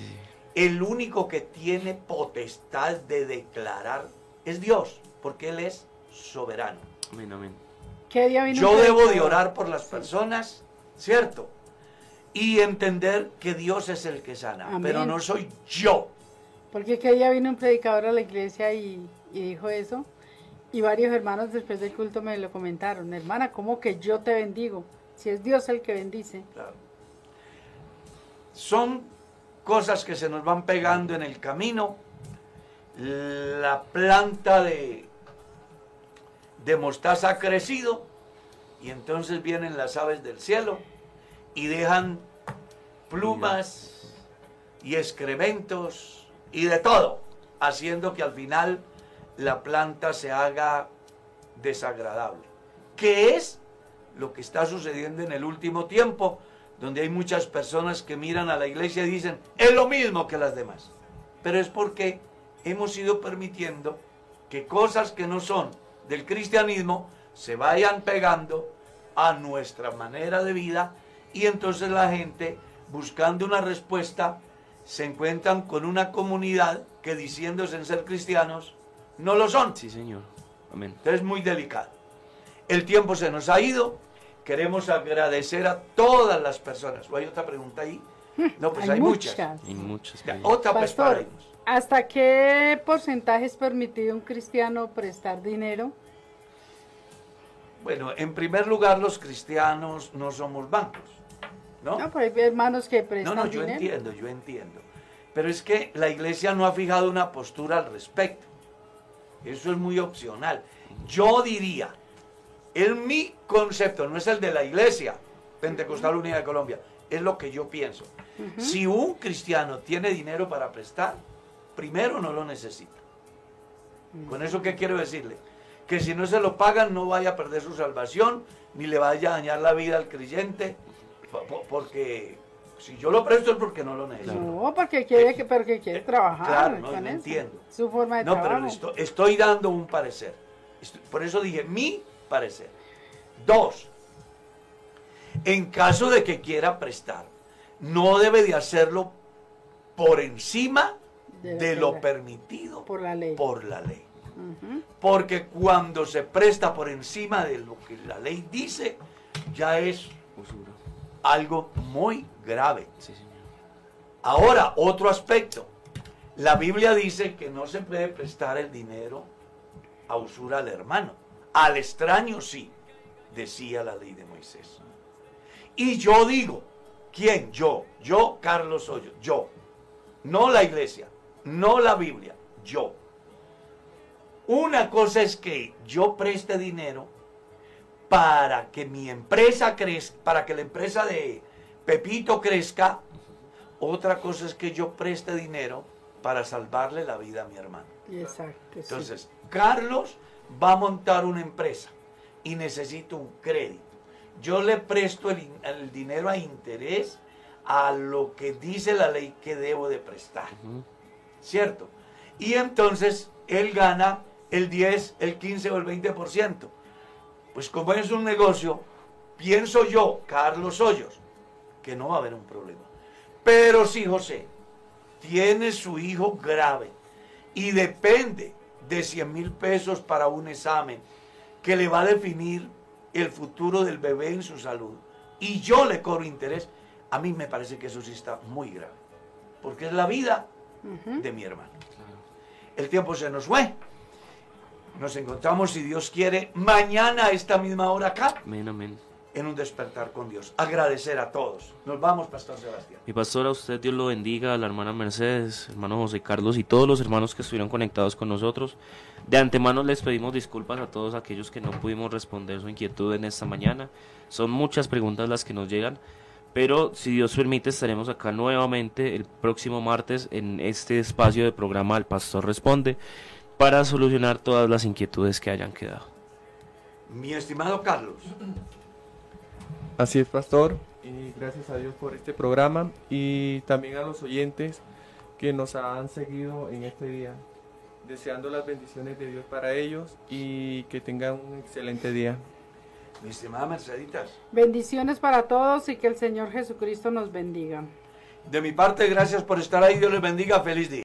El único que tiene potestad de declarar es Dios, porque Él es soberano. Amén, amén. ¿Qué día vino Yo debo de orar por las personas, ¿cierto? Y entender que Dios es el que sana, Amén. pero no soy yo. Porque qué día vino un predicador a la iglesia y, dijo eso. Y varios hermanos después del culto me lo comentaron. Hermana, ¿cómo que yo te bendigo? Si es Dios el que bendice. Claro. Son cosas que se nos van pegando en el camino. La planta de mostaza ha crecido y entonces vienen las aves del cielo y dejan plumas y excrementos y de todo, haciendo que al final la planta se haga desagradable. ¿Qué es lo que está sucediendo en el último tiempo? Donde hay muchas personas que miran a la iglesia y dicen, es lo mismo que las demás. Pero es porque hemos ido permitiendo que cosas que no son del cristianismo se vayan pegando a nuestra manera de vida y entonces la gente buscando una respuesta se encuentran con una comunidad que diciéndose en ser cristianos no lo son. Sí, Señor. Amén. Entonces es muy delicado. El tiempo se nos ha ido. Queremos agradecer a todas las personas. ¿O hay otra pregunta ahí? No, pues hay, muchas. Hay muchas. Ya, sí. Otra pues Pastor. ¿hasta qué porcentaje es permitido a un cristiano prestar dinero? Bueno, en primer lugar, los cristianos no somos bancos. ¿No? No, pero hay hermanos que No, prestan no, yo dinero. entiendo, yo entiendo. Pero es que la iglesia no ha fijado una postura al respecto. Eso es muy opcional. Yo diría, en mi concepto, no es el de la iglesia Pentecostal Unida de Colombia, es lo que yo pienso. Si un cristiano tiene dinero para prestar, primero no lo necesita. ¿Con eso qué quiero decirle? Que si no se lo pagan no vaya a perder su salvación, ni le vaya a dañar la vida al creyente, porque si yo lo presto es porque no lo necesito. No, porque quiere, que, porque quiere trabajar. Claro, no, eso. entiendo. Su forma de No, pero trabajo. estoy, estoy dando un parecer. Por eso dije mi parecer. Dos, en caso de que quiera prestar, no debe de hacerlo por encima Debe de lo permitido por la ley. por la ley. Porque cuando se presta por encima de lo que la ley dice, ya es Usura. Algo muy grave. Sí, Señor. Ahora, otro aspecto. La Biblia dice que no se puede prestar el dinero a usura al hermano. Al extraño sí, decía la ley de Moisés. Y yo digo, ¿quién? Yo, yo, Carlos Hoyos, yo. No la iglesia, no la Biblia, yo. Una cosa es que yo preste dinero para que mi empresa crezca, para que la empresa de Pepito crezca. Otra cosa es que yo preste dinero para salvarle la vida a mi hermano. Exacto. sí. Entonces, Carlos va a montar una empresa y necesita un crédito. Yo le presto el, in- el dinero a interés a lo que dice la ley que debo de prestar. ¿Cierto? Y entonces él gana el 10, el 15 o el 20%. Pues como es un negocio, pienso yo, Carlos Hoyos, que no va a haber un problema. Pero si José tiene su hijo grave y depende de 100 mil pesos para un examen que le va a definir el futuro del bebé en su salud, y yo le cobro interés, a mí me parece que eso sí está muy grave. Porque es la vida de mi hermano. El tiempo se nos fue. Nos encontramos, si Dios quiere, mañana a esta misma hora acá. Amén, amén. en un despertar con Dios. Agradecer a todos. Nos vamos, Pastor Sebastián. Mi pastor, a usted Dios lo bendiga, a la hermana Mercedes, hermano José Carlos y todos los hermanos que estuvieron conectados con nosotros. De antemano les pedimos disculpas a todos aquellos que no pudimos responder su inquietud en esta mañana. Son muchas preguntas las que nos llegan, pero si Dios permite estaremos acá nuevamente el próximo martes en este espacio de programa El Pastor Responde para solucionar todas las inquietudes que hayan quedado. Mi estimado Carlos. Así es, pastor. Y gracias a Dios por este programa y también a los oyentes que nos han seguido en este día. Deseando las bendiciones de Dios para ellos y que tengan un excelente día. Mi estimada Merceditas. Bendiciones para todos y que el Señor Jesucristo nos bendiga. De mi parte, gracias por estar ahí. Dios les bendiga. Feliz día.